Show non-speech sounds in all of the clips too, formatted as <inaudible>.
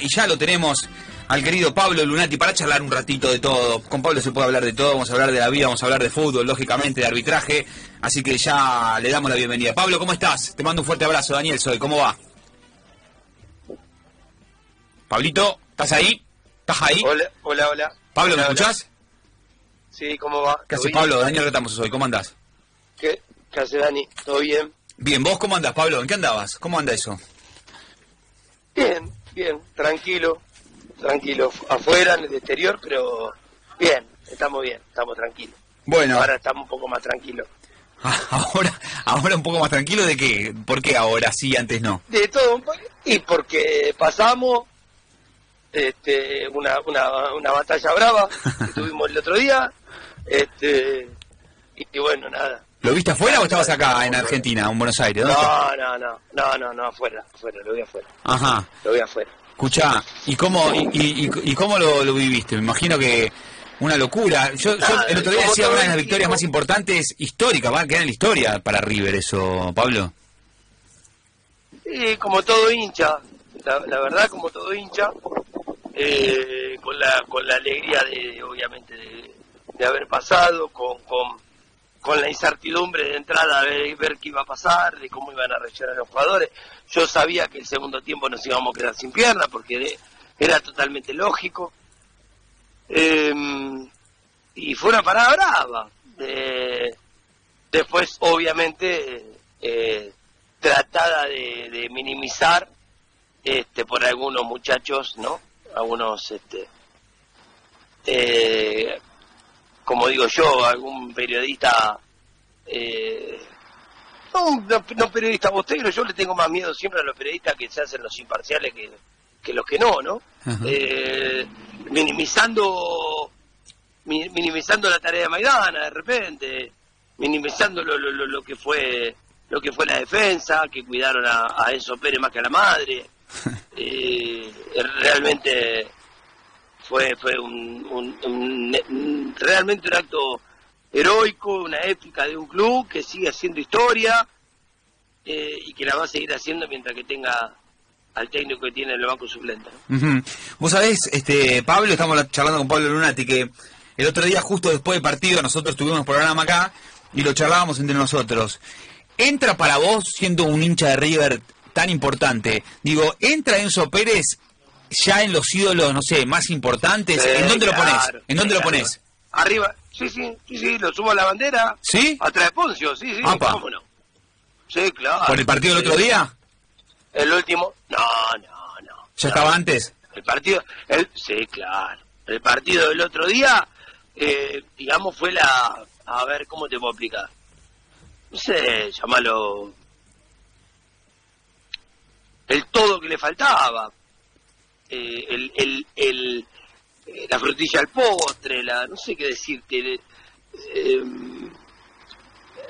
Y ya lo tenemos al querido Pablo Lunati para charlar un ratito de todo. Con Pablo se puede hablar de todo, vamos a hablar de la vida, vamos a hablar de fútbol, lógicamente, de arbitraje. Así que ya le damos la bienvenida. Pablo, ¿cómo estás? Te mando un fuerte abrazo. Daniel Soy, ¿cómo va? Pablito, ¿estás ahí? ¿Estás ahí? Hola, hola, hola. Pablo, ¿me hola. escuchás? Sí, ¿cómo va? ¿Qué ¿Todo haces? Pablo? Daniel Retamos soy, ¿cómo andás? ¿Qué, ¿Qué hace Dani? ¿Todo bien? Bien, ¿vos cómo andás, Pablo? ¿En qué andabas? ¿Cómo anda eso? Bien, bien, tranquilo, tranquilo. Afuera, en el exterior, pero bien, estamos bien, estamos tranquilos. Bueno, Ahora estamos un poco más tranquilos. <laughs> ahora, ahora un poco más tranquilo de qué, ¿por qué ahora sí, antes no? De todo un poco. Y porque pasamos este, una, una, una batalla brava que <laughs> tuvimos el otro día. Este, y, y bueno, nada. ¿Lo viste afuera o estabas acá en Argentina, en Buenos Aires? No, no, no, no, no, no, afuera, afuera, lo voy afuera, Ajá. lo voy afuera. Escuchá, ¿y cómo, y, y- y- y cómo lo, lo viviste? Me imagino que una locura. Yo, yo el otro día decía una de las victorias más importantes históricas, va a quedar en la historia para River eso, Pablo. Sí, como todo hincha, la, la verdad como todo hincha, eh, con la con la alegría de obviamente de, de haber pasado, con, con, con la incertidumbre de entrada de ver, qué iba a pasar, de cómo iban a reaccionar los jugadores. Yo sabía que el segundo tiempo nos íbamos a quedar sin piernas porque era totalmente lógico. Eh, y fue una parada brava. Después, obviamente, eh, tratada de, de minimizar este, por algunos muchachos, ¿no? Algunos, este, eh, como digo yo, algún periodista, eh, no, no, no periodista bostero, yo le tengo más miedo siempre a los periodistas que se hacen los imparciales que, que los que no, ¿no? Eh, minimizando mi- minimizando la tarea de Maidana de repente, minimizando lo, lo, lo- lo que fue lo que fue la defensa, que cuidaron a, a Enzo Pérez más que a la madre. <laughs> Eh, realmente fue fue un, un- un- realmente un acto heroico, una épica de un club que sigue haciendo historia eh, y que la va a seguir haciendo mientras que tenga al técnico que tiene en el banco suplente. ¿no? Vos sabés, este, Pablo, estamos charlando con Pablo Lunati, que el otro día, justo después del partido, nosotros tuvimos programa acá y lo charlábamos entre nosotros. ¿Entra para vos, siendo un hincha de River tan importante? Digo, ¿entra Enzo Pérez ya en los ídolos, no sé, más importantes? ¿En dónde lo pones? ¿En dónde lo pones? Arriba, sí, sí, sí, sí, lo subo a la bandera. ¿Sí? Atrás de Poncio, sí, sí, Apa. cómo no. Sí, claro. ¿Por el partido del otro día? El último, no, no, no. ¿Ya no. estaba antes? El partido, el, sí, claro. El partido del otro día, eh, digamos, fue la, a ver, ¿cómo te puedo explicar? No sé, llamarlo el todo que le faltaba. Eh, el, el, el, eh, la frutilla al postre, la, no sé qué decirte. eh,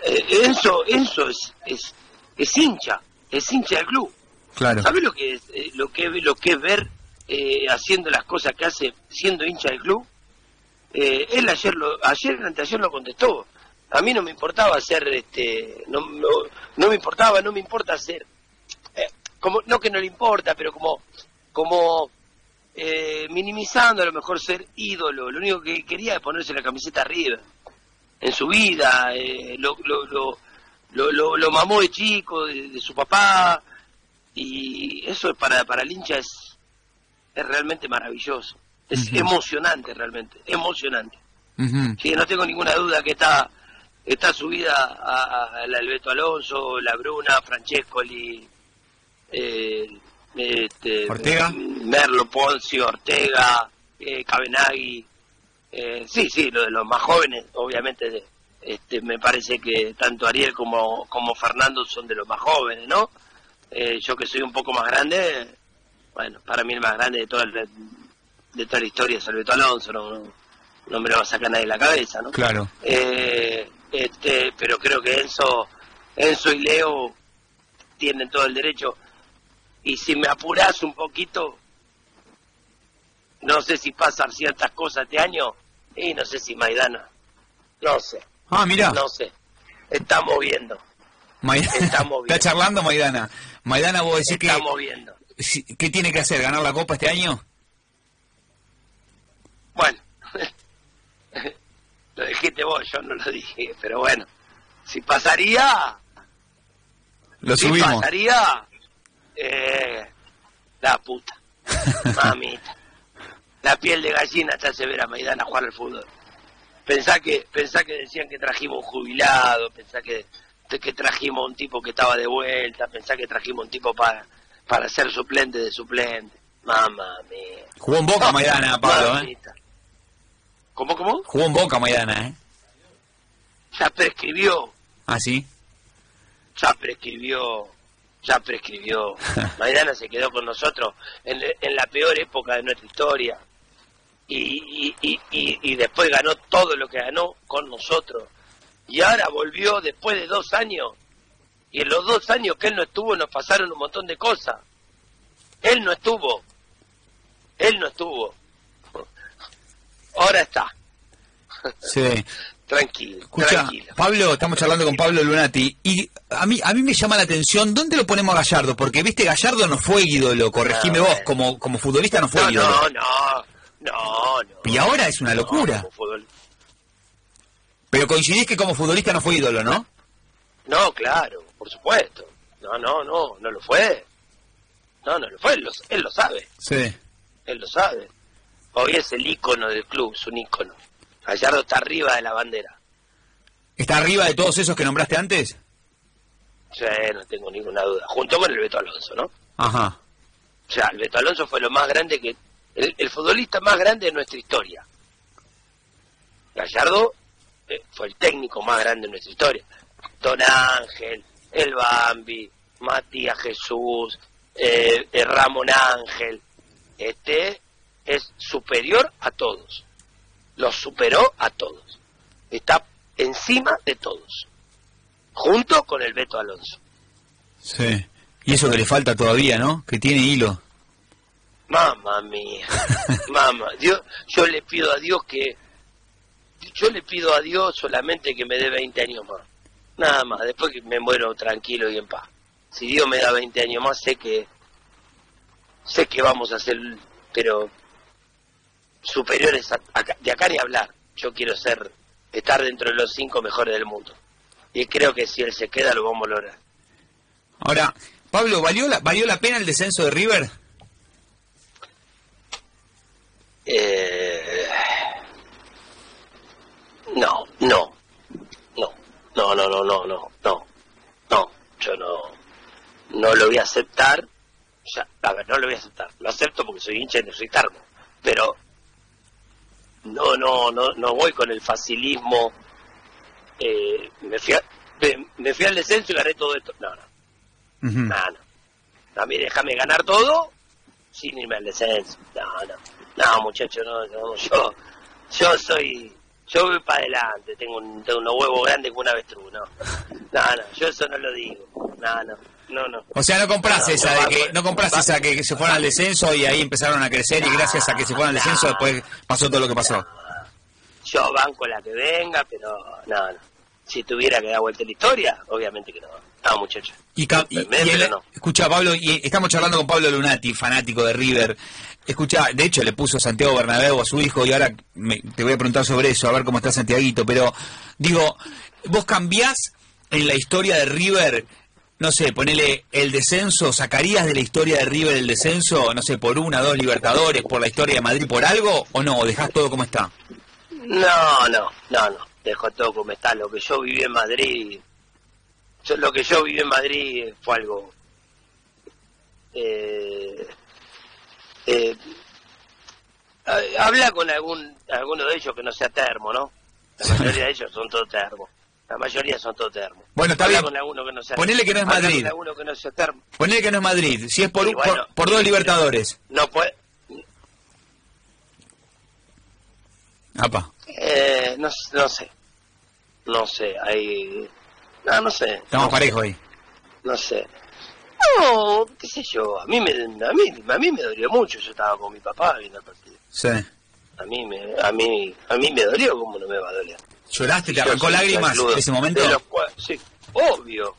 eh, Enzo, Enzo es, es, es hincha, es hincha del club. Claro. ¿Sabes lo que es eh, lo que lo que es ver eh, haciendo las cosas que hace siendo hincha del club? Eh, él ayer lo ayer anteayer lo contestó. A mí no me importaba ser este no, no, no me importaba, no me importa ser eh, como no que no le importa, pero como como eh, minimizando a lo mejor ser ídolo. Lo único que quería es ponerse la camiseta arriba en su vida, eh, lo, lo, lo, lo, lo- lo mamó de chico, de, de su papá, y eso para, para el hincha es, es realmente maravilloso, es emocionante realmente, emocionante. Ujú. Sí, no tengo ninguna duda que está, está subida a, a- al Alberto Alonso, la Bruna, Francescoli, eh, este, Ortega. Merlo, Poncio, Ortega, eh, Cabenagui. Eh, sí, sí, lo de los más jóvenes, obviamente, este, me parece que tanto Ariel como, como Fernando son de los más jóvenes, ¿no? Eh, yo que soy un poco más grande, bueno, para mí el más grande de toda la, de toda la historia es Alberto Alonso, no, no, no me lo va a sacar nadie de la cabeza, ¿no? Claro. Eh, este, pero creo que Enzo, Enzo y Leo tienen todo el derecho. Y si me apuras un poquito, no sé si pasan ciertas cosas este año y no sé si Maidana. No sé, Ah, mira. no sé. Estamos viendo. Maidana. Estamos <laughs> Está bien. charlando Maidana. Maidana, vos decís que Estamos viendo. si- ¿qué tiene que hacer? ¿Ganar la Copa este año? Bueno, <laughs> lo dijiste vos, yo no lo dije, pero bueno, si pasaría, Lo si subimos. pasaría, eh, la puta, <laughs> mamita, la piel de gallina te hace ver a Maidana jugar al fútbol. Pensá que, pensá que decían que trajimos un jubilado, pensá que, que trajimos un tipo que estaba de vuelta, pensá que trajimos un tipo para, para ser suplente de suplente. Mamá mía. Jugó en Boca Maidana, <laughs> Pablo, ¿eh? ¿Cómo, cómo? Jugó en Boca Maidana, ¿eh? Ya prescribió, Ah, sí. ya prescribió, ya prescribió. <laughs> Maidana se quedó con nosotros en, en la peor época de nuestra historia. Y, y, y, y, y después ganó todo lo que ganó con nosotros. Y ahora volvió después de dos años. Y en los dos años que él no estuvo nos pasaron un montón de cosas. Él no estuvo. Él no estuvo. <laughs> Ahora está. Sí. <laughs> Tranquilo, Escucha, tranquilo. Pablo, estamos charlando con Pablo Lunati y a mí a mí me llama la atención, ¿dónde lo ponemos a Gallardo? Porque viste, Gallardo no fue ídolo, corregime No, vos, como como futbolista no fue No, ídolo. no, no, no, no. Y ahora es una locura. como Pero coincidís que como futbolista no fue ídolo, ¿no? No, claro, por supuesto. No, no, no, no lo fue. No, no lo fue, él lo, él lo sabe, Sí. él lo sabe. Hoy es el ícono del club, es un ícono. Gallardo está arriba de la bandera. ¿Está arriba de todos esos que nombraste antes? Sí, no tengo ninguna duda. Junto con el Beto Alonso, ¿no? Ajá. O sea, el Beto Alonso fue lo más grande que... El, el futbolista más grande de nuestra historia. Gallardo eh, fue el técnico más grande de nuestra historia. Don Ángel, el Bambi, Matías Jesús, eh, eh, Ramón Ángel. Este es superior a todos. Los superó a todos. Está encima de todos. Junto con el Beto Alonso. Sí. Y eso que le falta todavía, ¿no? Que tiene hilo. Mamma mía, <laughs> mamá, Dios, yo le pido a Dios que, yo le pido a Dios solamente que me dé 20 años más, nada más, después que me muero tranquilo y en paz. Si Dios me da 20 años más, sé que, sé que vamos a ser, pero superiores a, acá- de acá ni hablar. Yo quiero ser, estar dentro de los cinco mejores del mundo. Y creo que si él se queda lo vamos a lograr. Ahora, Pablo, ¿valió la, ¿valió la pena el descenso de River? Eh, no, no, no, no, no, no, no, no, no, no, yo no, no lo voy a aceptar, sea, a ver, no lo voy a aceptar, lo acepto porque soy hincha y necesito pero no, no, no, no voy con el facilismo, eh, me fui, a- me, me fui al descenso y gané todo esto, no, no, Ujú. no, no, a mí déjame ganar todo sin irme al descenso, no, no. No, muchacho, no, no, yo, yo soy, yo voy para adelante, tengo, un, tengo unos huevos grandes como una avestruz, no, <laughs> no, no, yo eso no lo digo, no, no, no, no. O sea, no compras No, esa de que no compras esa que, que se fueron al descenso y ahí empezaron a crecer y gracias a que se fueron al descenso después pasó todo lo que pasó. Yo banco la que venga, pero no, no. Si tuviera que dar vuelta la historia, obviamente que no. No, muchacho. Y, y- Me- y pero el- no. escucha Pablo, y estamos charlando con Pablo Lunati, fanático de River. Escucha, de hecho le puso Santiago Bernabéu a su hijo y ahora me- te voy a preguntar sobre eso, a ver cómo está Santiaguito, pero digo, vos cambiás en la historia de River, no sé, ponele el descenso, sacarías de la historia de River el descenso, no sé, por una, dos Libertadores, por la historia de Madrid, por algo, o no, o dejás todo como está. No, no, no, no. Dejo todo como está. Lo que yo viví en Madrid, yo- lo que yo viví en Madrid fue algo. Eh, eh, ha- habla con algún alguno de ellos que no sea termo, ¿no? La mayoría de ellos son todos termos. La mayoría son todos termos. Bueno, está Habla bien. con alguno que no sea Ponele que no es Madrid. con que no sea termo. Ponele que no es Madrid, si es por, Sí, un- bueno, por, por dos Libertadores. No puede. Apa. Eh, no, no sé. No sé. Hay. No, no sé. Estamos no parejos ahí. no sé. No, qué sé yo, a mí me a mí, a mí me dolió mucho, yo estaba con mi papá viendo el partido. Sí. A mí me a mí a mí me dolió, ¿cómo no me va a doler? ¿Lloraste? ¿Te Yo arrancó lágrimas en ese momento? De los cua- sí, obvio.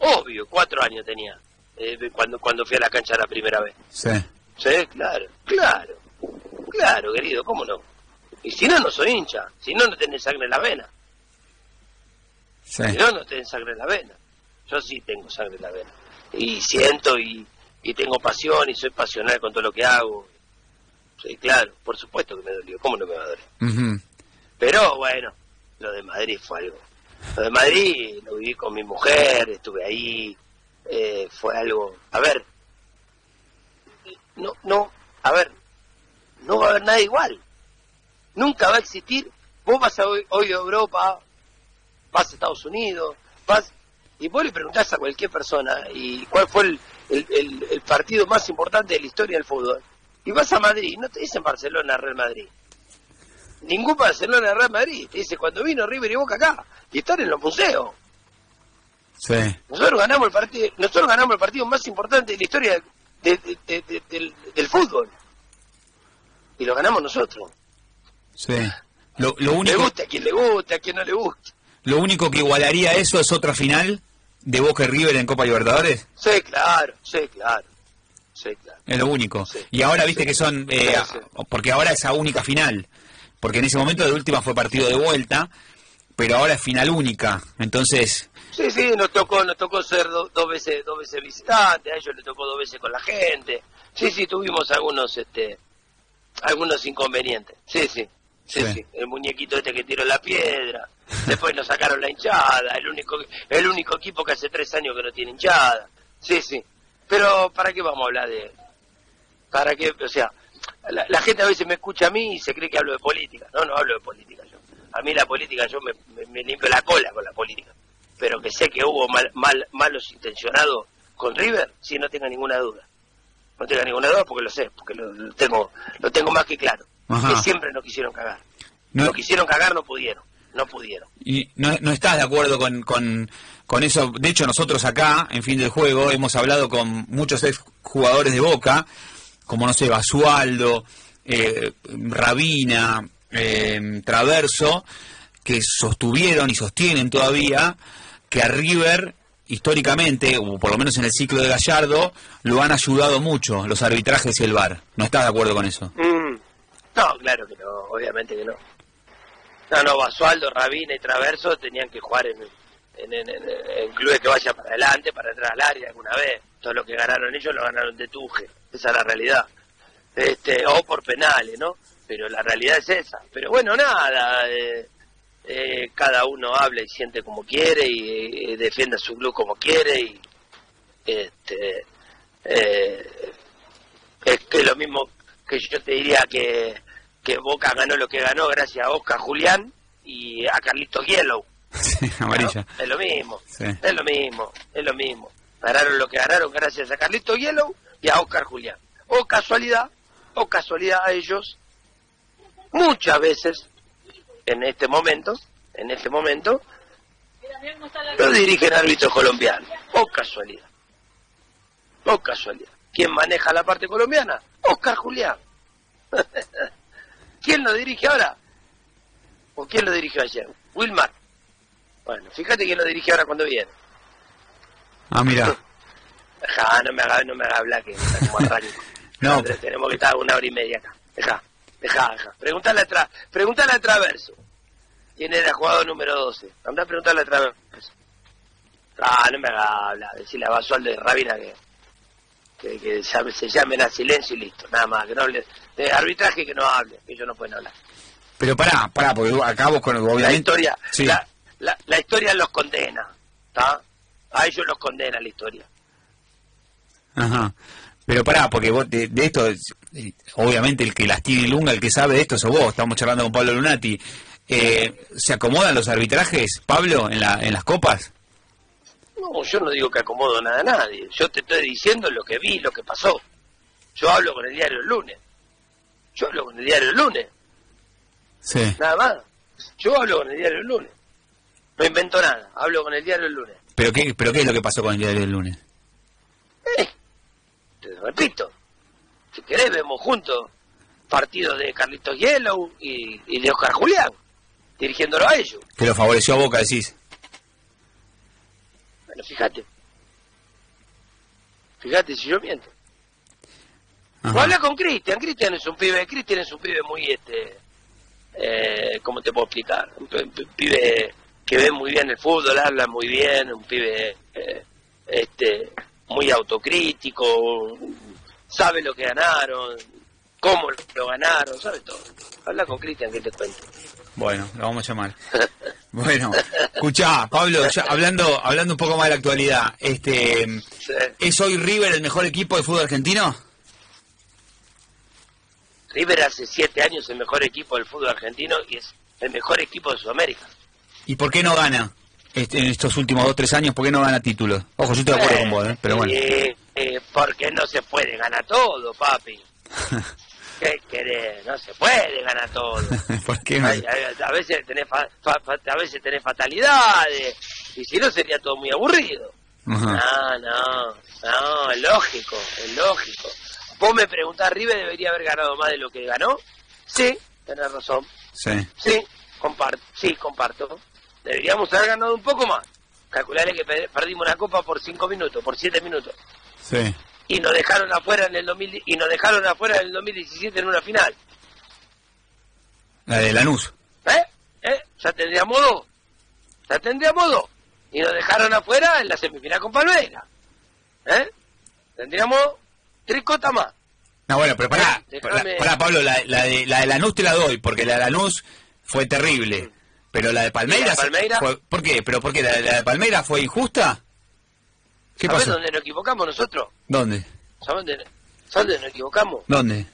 Obvio, cuatro años tenía. eh, cuando, cuando fui a la cancha la primera vez. Sí. Sí, claro, claro, claro, querido, ¿cómo no? Y si no, no soy hincha, si no, no tenés sangre en la vena. Sí. Si no, tenés sangre en la vena. Yo sí tengo sangre en la vena. Y siento y, y tengo pasión y soy pasional con todo lo que hago. Sí, claro, por supuesto que me dolió, ¿cómo no me va a doler? Pero bueno, lo de Madrid fue algo. Lo de Madrid lo viví con mi mujer, estuve ahí, eh, fue algo. A ver, no, no, a ver, no va a haber nada igual. Nunca va a existir. Vos vas a hoy, hoy a Europa, vas a Estados Unidos, vas y vos le preguntás a cualquier persona y cuál fue el, el, el- el partido más importante de la historia del fútbol. Y vas a Madrid, no te dicen Barcelona, Real Madrid ningún Barcelona Real Madrid. Te dice, cuando vino River y Boca acá, y están en los museos. Sí. Nosotros ganamos el partido, nosotros ganamos el partido más importante de la historia de- de- de- de- del, del fútbol. Y lo ganamos nosotros. Sí. Lo, lo Le único, gusta a quien le gusta, a quien no le gusta. Lo único que igualaría eso es otra final de Boca y River en Copa Libertadores. Sí, claro, sí, claro. Sí, claro. Es lo único. Sí. Y ahora viste Sí. que son... eh. Porque ahora esa única final. Porque en ese momento de última fue partido de vuelta, pero ahora es final única. Entonces, Sí, sí, nos tocó, nos tocó ser do- dos veces, dos veces visitantes, a ellos les tocó dos veces con la gente. Sí, sí, tuvimos algunos, este, algunos inconvenientes. Sí, sí, sí, Sí. sí. El muñequito este que tiró la piedra. Después nos sacaron la hinchada, el único, el único equipo que hace tres años que no tiene hinchada. Sí, sí. Pero, ¿para qué vamos a hablar de, para qué, o sea, la, la gente a veces me escucha a mí y se cree que hablo de política. No, no hablo de política yo. A mí la política, yo me, me- me limpio la cola con la política. Pero que sé que hubo mal, mal- malos intencionados con River, sí, no tenga ninguna duda. No tenga ninguna duda porque lo sé, porque lo, lo tengo lo tengo más que claro. Ajá. Que siempre no quisieron cagar. no, No quisieron cagar, no pudieron. No pudieron. y no, no estás de acuerdo con, con, con eso. De hecho, nosotros acá, en fin del juego, hemos hablado con muchos ex jugadores de Boca, como no sé, Basualdo, eh, Rabina, eh, Traverso, que sostuvieron y sostienen todavía que a River, históricamente, o por lo menos en el ciclo de Gallardo, lo han ayudado mucho los arbitrajes y el VAR. ¿No estás de acuerdo con eso? Mm. No, claro que no, obviamente que no. No, no, Basualdo, Rabina y Traverso tenían que jugar en, en, en- clubes que vayan para adelante, para entrar al área alguna vez. Todo lo que ganaron ellos lo ganaron de tuje, esa es la realidad. Este, o por penales, ¿no? Pero la realidad es esa. Pero bueno, nada, eh, eh, cada uno habla y siente como quiere y, eh, defiende a su club como quiere y este eh, es que lo mismo que yo te diría que, que Boca ganó lo que ganó gracias a Oscar Julián y a Carlitos Yellow. <laughs> Sí. Es lo mismo, Sí. es lo mismo, es lo mismo. Ganaron lo que ganaron gracias a Carlitos Yellow y a Oscar Julián. O casualidad, o casualidad a ellos, muchas veces, en este momento, en este momento, lo dirigen árbitros colombianos. O casualidad. O casualidad. ¿Quién maneja la parte colombiana? Oscar Julián. <laughs> ¿Quién lo dirige ahora? ¿O quién lo dirigió ayer? Wilmar. Bueno, fíjate quién lo dirige ahora cuando viene. Ah, mira. Deja, no me haga, no me haga hablar que está como arranco. <laughs> No. Andrés, tenemos que estar una hora y media acá. Deja, deja, deja. Preguntale a, tra, preguntale a Traverso. ¿Quién era el jugador número 12? Andá a preguntarle a Traverso. Ah, no me haga hablar. Decirle a Basualdo de Rabina que, que, se llamen a silencio y listo. Nada más. Que no hable. De arbitraje que no hable. Que ellos no pueden hablar. Pero pará, pará, porque acá vos con La obviamente... historia, Sí. la, la, la historia los condena. ¿Está? A ellos los condena la historia. Ajá. Pero pará, porque vos de, de esto, eh, obviamente el que las tiene lunga, el que sabe de esto sos vos. Estamos charlando con Pablo Lunati. Eh, ¿Se acomodan los arbitrajes, Pablo, en, la, en las copas? No, yo no digo que acomodo nada a nadie. Yo te estoy diciendo lo que vi, lo que pasó. Yo hablo con el diario el lunes. Yo hablo con el diario el lunes, Sí. nada más. Yo hablo con el diario el lunes. No invento nada, hablo con el diario el lunes. ¿Pero qué, pero qué es lo que pasó con el diario del lunes? Eh, te repito, si querés vemos juntos partidos de Carlitos Yellow y, y de Oscar Julián, dirigiéndolo a ellos. Que lo favoreció a Boca, decís. Fíjate. Fíjate si yo miento. Habla con Cristian, Cristian es un pibe, Cristian es un pibe muy, este, eh, ¿cómo te puedo explicar? Un pi- pi- pibe que ve muy bien el fútbol, habla muy bien, un pibe, eh, este, muy autocrítico, sabe lo que ganaron, cómo lo ganaron, sabe todo. Habla con Cristian que te cuente. Bueno, lo vamos a llamar. Bueno, escuchá, Pablo, ya hablando, hablando un poco más de la actualidad, este, Sí. ¿es hoy River el mejor equipo de fútbol argentino? River hace siete años el mejor equipo del fútbol argentino y es el mejor equipo de Sudamérica. ¿Y por qué no gana este, en estos últimos dos, tres años? ¿Por qué no gana títulos? Ojo, yo estoy de acuerdo con vos, ¿eh? pero bueno. Eh, eh, porque no se puede ganar todo, papi. <laughs> ¿Qué querés? No se puede ganar todo. <laughs> ¿Por qué? Ay, a veces tenés fa- fa- fa- a veces tenés fatalidades y si no sería todo muy aburrido. No, no, no, es lógico, es lógico. Vos me preguntás, ¿River debería haber ganado más de lo que ganó? Sí, tenés razón. Sí, Sí, comparto, sí, comparto. Deberíamos haber ganado un poco más. Calcularle que pe- perdimos una copa por cinco minutos, por siete minutos. sí. Y nos dejaron afuera en el 2000, y nos dejaron afuera en el 2017 en una final. La de Lanús. ¿Eh? ¿Eh? Ya tendríamos dos. Ya tendríamos dos. Y nos dejaron afuera en la semifinal con Palmeiras. ¿Eh? Tendríamos tres cotas más. No, bueno, pero pará, Déjame- pará, pará, Pablo, la, la de, la de Lanús te la doy, porque la de Lanús fue terrible. Pero la de Palmeiras... ¿Y la de Palmeiras? fue- ¿Por qué? ¿Pero por qué? ¿La, la de Palmeiras fue injusta? ¿Qué ¿Sabés pasó? dónde nos equivocamos nosotros? ¿Dónde? ¿Sabés dónde, ¿sabés dónde nos equivocamos? ¿Dónde?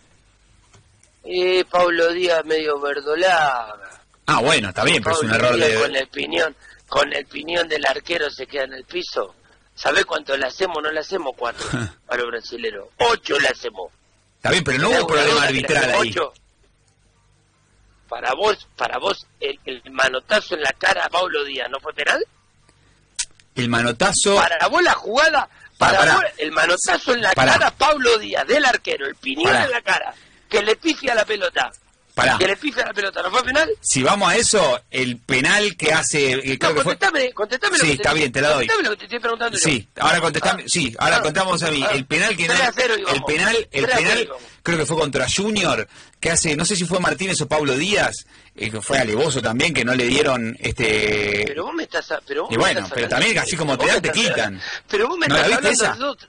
Eh, Pablo Díaz medio verdolaga. Ah, bueno, está bien, pero es un error Díaz Con de... el piñón, con el piñón del arquero se queda en el piso. ¿Sabés cuánto le hacemos? No le hacemos cuatro a <laughs> los brasileros. Ocho le hacemos. Está bien, pero no hubo problema arbitral ahí. Ocho. Para vos, para vos, el, el manotazo en la cara a Pablo Díaz, ¿no fue penal? El manotazo... Para vos la jugada, para vos el manotazo en la Pará. cara Pablo Díaz, del arquero, el piñón en la cara, que le pifia la pelota. Pará. Que le pifia la pelota, ¿no fue penal? Si vamos a eso, el penal que hace... creo No, que fue... contestame, contestame lo Sí, que te- está bien, te la doy. Contestame lo que te estoy preguntando yo. Sí, ahora contestame, Ah. sí, ahora Ah. contamos a mí. Ah. El penal que no, 3 a 0 el penal, el 3 a 0 penal, creo que fue contra Junior, que hace, no sé si fue Martínez o Pablo Díaz, eh, que fue alevoso también, que no le dieron este. Pero vos me estás... a- Pero vos Y me bueno, estás pero también así como te dan, te quitan. Pero vos me ¿No estás hablando de dos...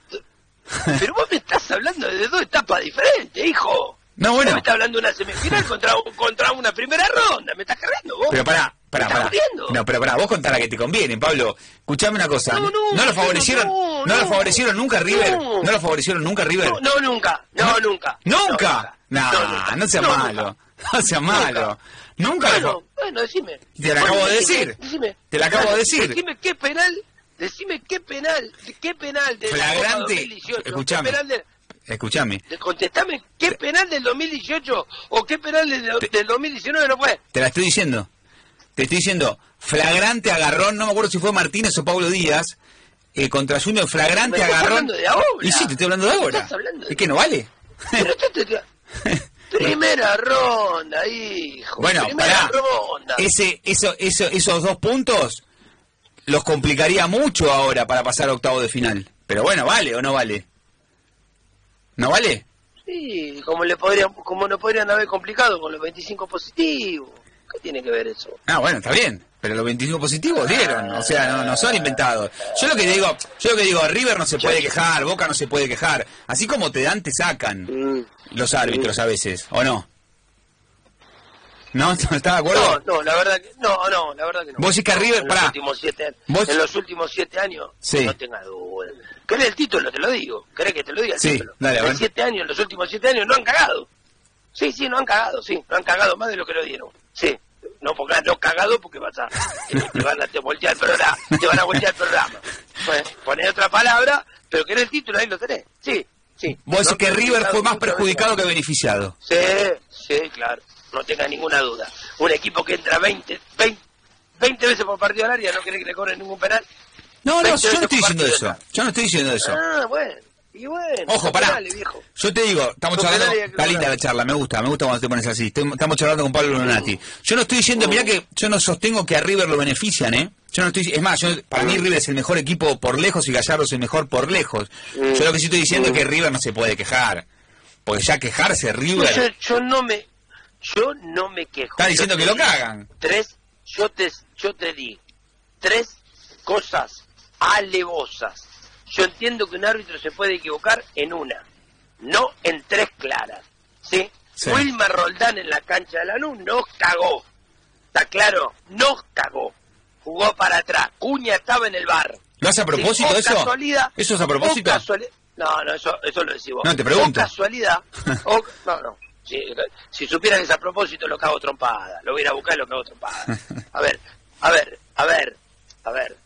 <laughs> Pero vos me estás hablando de dos etapas diferentes, hijo. No, bueno, me estás hablando de una semifinal contra, contra una primera ronda. ¿Me estás cargando vos? pero pará, pará, ¿Me estás pará. No, pero pará, vos contá la que te conviene, Pablo. Escuchame una cosa. No, no, lo favorecieron? no, ¿No, lo no. favorecieron nunca River? No. ¿No lo favorecieron nunca River? No, no, nunca. No, nunca. ¿Nunca? No, No, nunca. no, seas No, malo. No seas malo. Nunca Bueno, bueno, decime. Te lo Bueno, acabo de decir. Te lo acabo de decir. Decime qué penal, decime qué penal, qué penal de la Flagrante. 2018. Escuchame. ¿Qué penal de, Escuchame. de- contestame, ¿qué penal del 2018 o qué penal del, Te- del 2019 no fue? Te la estoy diciendo. Te estoy diciendo, flagrante agarrón, no me acuerdo si fue Martínez o Pablo Díaz, eh, contra Junior, flagrante estás agarrón. hablando de ahora. Y sí, te estoy hablando de ahora. estás hablando de- ¿Es que no vale? Pero esto te- <laughs> Primera ronda, hijo. bueno, Primera pará. ronda. Ese, eso, eso, esos dos puntos los complicaría mucho ahora para pasar a octavo de final. Pero bueno, ¿vale o no vale? ¿No vale? Sí, como le podrían, como no podrían haber complicado con los 25 positivos. ¿Qué tiene que ver eso? Ah, bueno, está bien. Pero los 25 positivos dieron, o sea, no, no son inventados. Yo lo que digo, yo lo que digo, River no se puede quejar, Boca no se puede quejar. Así como te dan, te sacan Mm. los árbitros a veces, ¿o no? <laughs> ¿No? ¿Estás de acuerdo? No, no, la verdad que no, no, la verdad que no. Vos decís que No, River- en pará. los últimos siete, Vos- en los últimos siete años, Sí. no tengas duda. ¿Querés el título? Te lo digo. ¿Querés que te lo diga el Sí, título? dale, en siete años, en los últimos siete años, no han cagado. Sí, sí, no han cagado, sí, no han cagado más de lo que lo dieron. Sí, no pongas no cagado porque vas a, <laughs> te, van a te voltear el programa, te van a voltear el programa. Pues, poné otra palabra, pero querés el título, ahí lo tenés. Sí, sí. Vos decís No que River fue más perjudicado que beneficiado. Sí, sí, claro, no tenga ninguna duda. Un equipo que entra 20, 20, 20 veces por partido al área no quiere que le cobren ningún penal. No, no, yo no estoy diciendo eso. Yo no estoy diciendo eso. Ah, bueno. Y bueno, Ojo, pará. viejo. Yo te digo, estamos Son charlando. Está linda la charla, me gusta, me gusta cuando te pones así. Estamos charlando con Pablo Lunati. Yo no estoy diciendo, mirá que yo no sostengo que a River lo benefician, ¿eh? Yo no estoy. Es más, yo, para mí River es el mejor equipo por lejos y Gallardo es el mejor por lejos. Yo lo que sí estoy diciendo es que River no se puede quejar. Porque ya quejarse, River. yo, yo no me yo no me quejo. Está diciendo que lo cagan. Tres, yo te yo te di tres cosas alevosas. Yo entiendo que un árbitro se puede equivocar en una, no en tres claras. ¿Sí? Sí. Wilmer Roldán en la cancha de Lanús nos cagó. ¿Está claro? Nos cagó. Jugó para atrás. Cuña estaba en el bar. ¿Lo hace a propósito Sí, eso? Casualidad, ¿Eso es a propósito? No, no, eso, eso lo decís vos. No, te pregunto. O casualidad. <laughs> o- no, no. Si, si supiera que es a propósito, lo cago trompada. Lo voy a ir a buscar y lo cago trompada. A ver, a ver, a ver, a ver.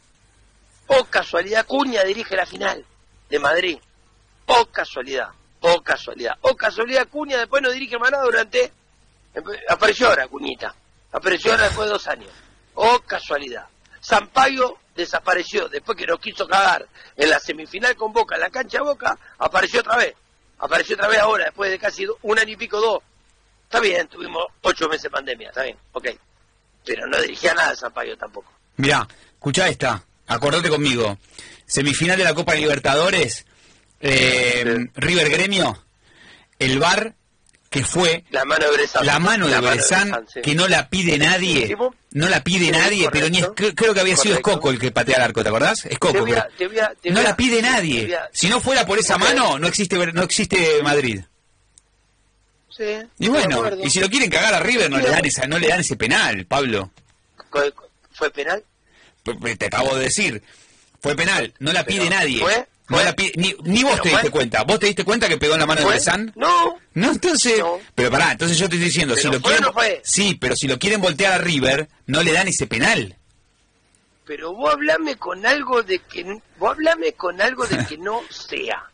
O casualidad, Cuña dirige la final de Madrid. O casualidad, o casualidad. O casualidad, Cuña después no dirige más nada durante... Apareció ahora, Cuñita. Apareció ahora después de dos años. O casualidad. Sampaio desapareció después que nos quiso cagar en la semifinal con Boca, en la cancha Boca, apareció otra vez. Apareció otra vez ahora, después de casi un año y pico, dos. Está bien, tuvimos ocho meses de pandemia, está bien, ok. Pero no dirigía nada Sampaio tampoco. Mirá, escuchá esta, acordate conmigo. Semifinal de la Copa Libertadores, eh, Sí. River Gremio, el bar que fue La mano de Bressan. la mano de La Bressan, Bressan, sí. que no la pide nadie, no la pide sí, nadie, pero ni es- creo, creo que había sido. Escoco el que patea el arco, ¿te acordás? Escoco. Te voy a- creo. te voy a- te no la pide nadie. a- Si no fuera por esa mano, no existe no existe Madrid. Sí, Y bueno, y si lo quieren cagar a River, no le dan esa, no le dan ese penal, Pablo. ¿Fue penal? Te acabo de decir, fue penal, no la pide Pero, nadie. ¿fue? No ¿Fue? la pide, ni, ni vos Pero te diste cuenta. ¿Vos te diste cuenta que pegó en la mano de. Bressan? No. No, entonces, No. pero pará, entonces yo te estoy diciendo, si ¿Pero lo fue o quieren, no fue? sí, pero si lo quieren voltear a River, no le dan ese penal. Pero vos hablame con algo de que... Vos hablame con algo de que no <laughs> sea.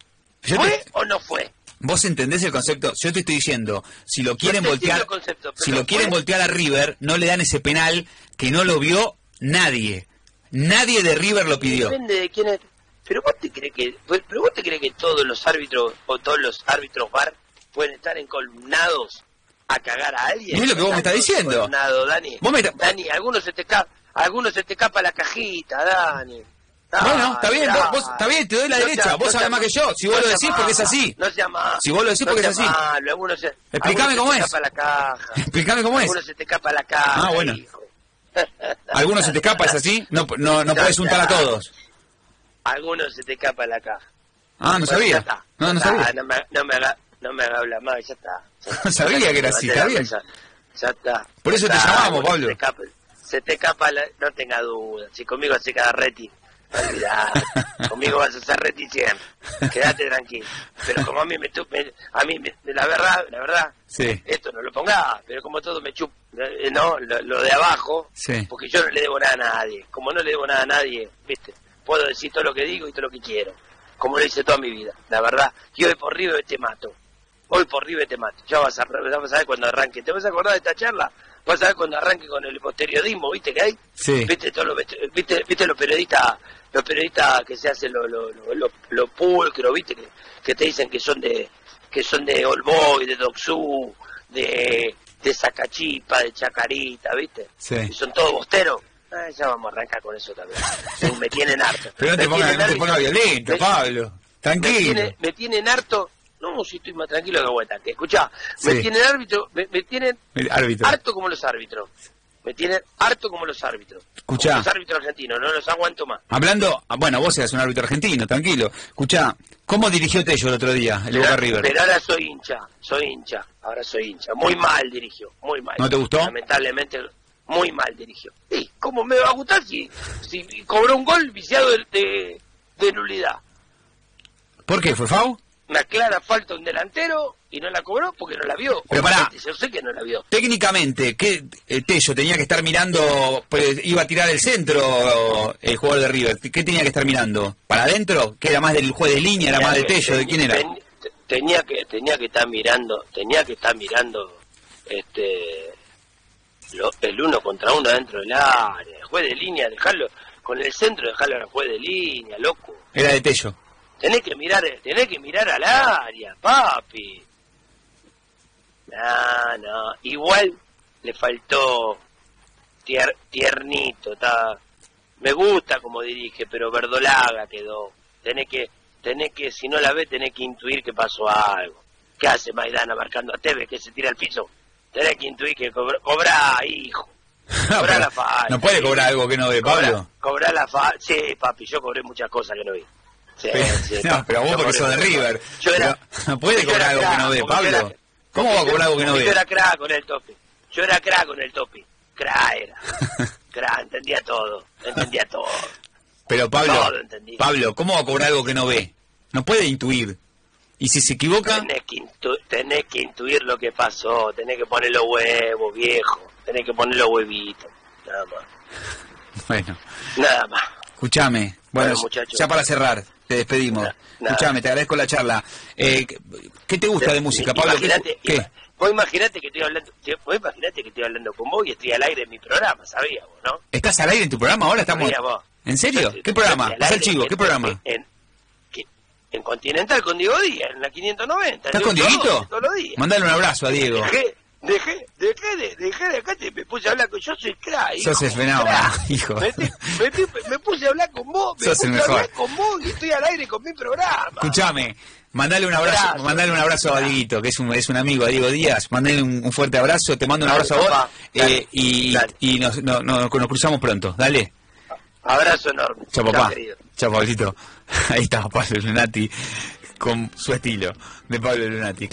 ¿Fue te- o no fue? ¿Vos entendés el concepto? Yo te estoy diciendo, si lo quieren voltear, concepto, si lo quieren voltear a River, no le dan ese penal que no lo vio nadie. Nadie de River lo pidió. Depende de quién es. Pero vos te crees que... Pero vos te crees que todos los árbitros o todos los árbitros bar pueden estar encolumnados a cagar a alguien. No es lo que vos me estás diciendo. Dani. Vos me está- Dani, algunos se te escapa, algunos se te escapa la cajita, Dani. Bueno, está bien, Dale, vos- vos- está bien, te doy la No derecha, sea- vos no sabés más que yo, si vos no lo decís porque es así. No sea malo. Si vos lo decís no porque es así. algunos se, Explícame algunos cómo se es. te escapa la caja. <laughs> Explícame cómo es. Algunos se te escapa la caja. Ah, bueno. hijo. <laughs> Algunos se te escapa, ¿es así? No, no, no puedes untar a todos. Algunos se te escapa la caja. Ah, no Bueno, ya sabía. está, No, ya no está, sabía. No me, no me haga, no me haga hablar más, ya está. No <laughs> sabía que era así, está bien. Ya, ya está. Por eso Ya te está, llamamos, Pablo. Se te escapa, se te escapa la, no tenga duda. Si conmigo se queda reti, <laughs> conmigo vas a ser reti siempre. Quédate tranquilo. Pero como a mí me, me- a mí me- la verdad, la verdad, Sí. esto no lo ponga, pero como todo me chup, eh, no, lo, lo de abajo, Sí. porque yo no le debo nada a nadie. Como no le debo nada a nadie, viste, puedo decir todo lo que digo y todo lo que quiero, como lo hice toda mi vida, la verdad. Y hoy por River te mato, hoy por River te mato. Ya vas a, ya vas a ver cuando arranque, ¿te vas a acordar de esta charla? Vas a ver cuando arranque con el posteriodismo, ¿viste que hay? Sí. ¿Viste, todos los, viste, viste los periodistas los periodistas que se hacen lo, lo, lo, lo- lo pulcro, ¿viste? Que, que te dicen que son de que son de Olboy, de Doxú, de, de Zacachipa, de Chacarita, ¿viste? Sí. Y son todos bosteros. Ah, ya vamos a arrancar con eso también. <laughs> Me tienen harto. Pero no te Me pongas no pongas violento, Me- Pablo. me, Tranquilo. tiene- me tienen harto. No, si estoy más tranquilo que vuelta. Que escuchá, me Sí. tienen árbitro, me, me tienen árbitro. harto como los árbitros. Me tienen harto como los árbitros. Escuchá. Como los árbitros argentinos, no los aguanto más. Hablando, ah, bueno, vos eras un árbitro argentino, tranquilo. Escuchá, ¿cómo dirigió Tello el otro día, el Boca River? Pero ahora soy hincha, soy hincha, ahora soy hincha. Muy mal dirigió, muy mal. ¿No te gustó? Lamentablemente, muy mal dirigió. Sí, ¿cómo me va a gustar si, si cobró un gol viciado de, de, de nulidad? ¿Por qué? ¿Fue FAU? Una clara falta un delantero y no la cobró porque no la vio. Pero pará. Yo sé que no la vio. Técnicamente, ¿qué eh, Tello tenía que estar mirando, pues iba a tirar el centro el jugador de River? ¿Qué tenía que estar mirando? ¿Para adentro? ¿Que era más del juez de línea, era más de Tello? ¿De quién era? Ten- tenía que tenía que estar mirando, tenía que estar mirando este lo- el uno contra uno dentro del área, el juez de línea, dejarlo con el centro, dejarlo al juez de línea, loco. Era de Tello. Tenés que mirar, tenés que mirar al área, papi. No, no, igual le faltó tiernito, está me gusta como dirige, pero verdolaga quedó. Tenés que, tenés que, si no la ves, tenés que intuir que pasó algo. ¿Qué hace Maidana marcando a Tevez que se tira al piso? Tenés que intuir que cobra, cobra hijo. <laughs> Cobra la falta. No puede cobrar algo que no ve, Pablo. Cobrar la falta. Sí, papi, yo cobré muchas cosas que no vi. Sí, pero, no, pero vos porque sos de River. Yo era, no puede cobrar algo que no ve, Pablo. ¿Cómo va a cobrar algo que no ve? Yo era crack con el tope. Yo era crack con el tope. Crack era. <laughs> crack, entendía todo. Entendía todo. Pero Pablo, Pablo, ¿cómo va a cobrar algo que no ve? No puede intuir. Y si se equivoca... Tenés que, tenés que intuir lo que pasó, tenés que poner los huevos, viejo, tenés que poner los huevitos, nada más. Bueno. Nada más. Escúchame, bueno, ya para cerrar, te despedimos. Escúchame, te agradezco la charla. Eh, ¿Qué te gusta de música, Pablo? ¿Qué? Vos imaginate que estoy hablando, vos imaginate que estoy hablando con vos y estoy al aire en mi programa, sabías vos, ¿no? ¿Estás al aire en tu programa ahora? Estamos... Vos. ¿En serio? ¿Qué programa? ¿Es el chivo? ¿Qué programa? En, en, Continental con Diego Díaz, en la 590. ¿Estás con Dieguito? Todos los días. Mandale un abrazo a Diego. Dejé, dejé, dejé, de, dejé de acá, te, me puse a hablar con yo soy crack. Sos el fenómeno, <laughs> hijo. Me, me, puse a hablar con vos, me puse a hablar con vos y estoy al aire con mi programa. Escuchame, Mandale un abrazo, mandale un abrazo a Dieguito, que es un, es un amigo, a Diego Díaz. Mandale un, fuerte abrazo, te mando un abrazo a vos eh, y, y nos, nos, cruzamos pronto. Dale. Abrazo enorme. Chao, papá. Chao, Pablito. <laughs> Ahí está Pablo Lunati con su estilo de Pablo Lunati.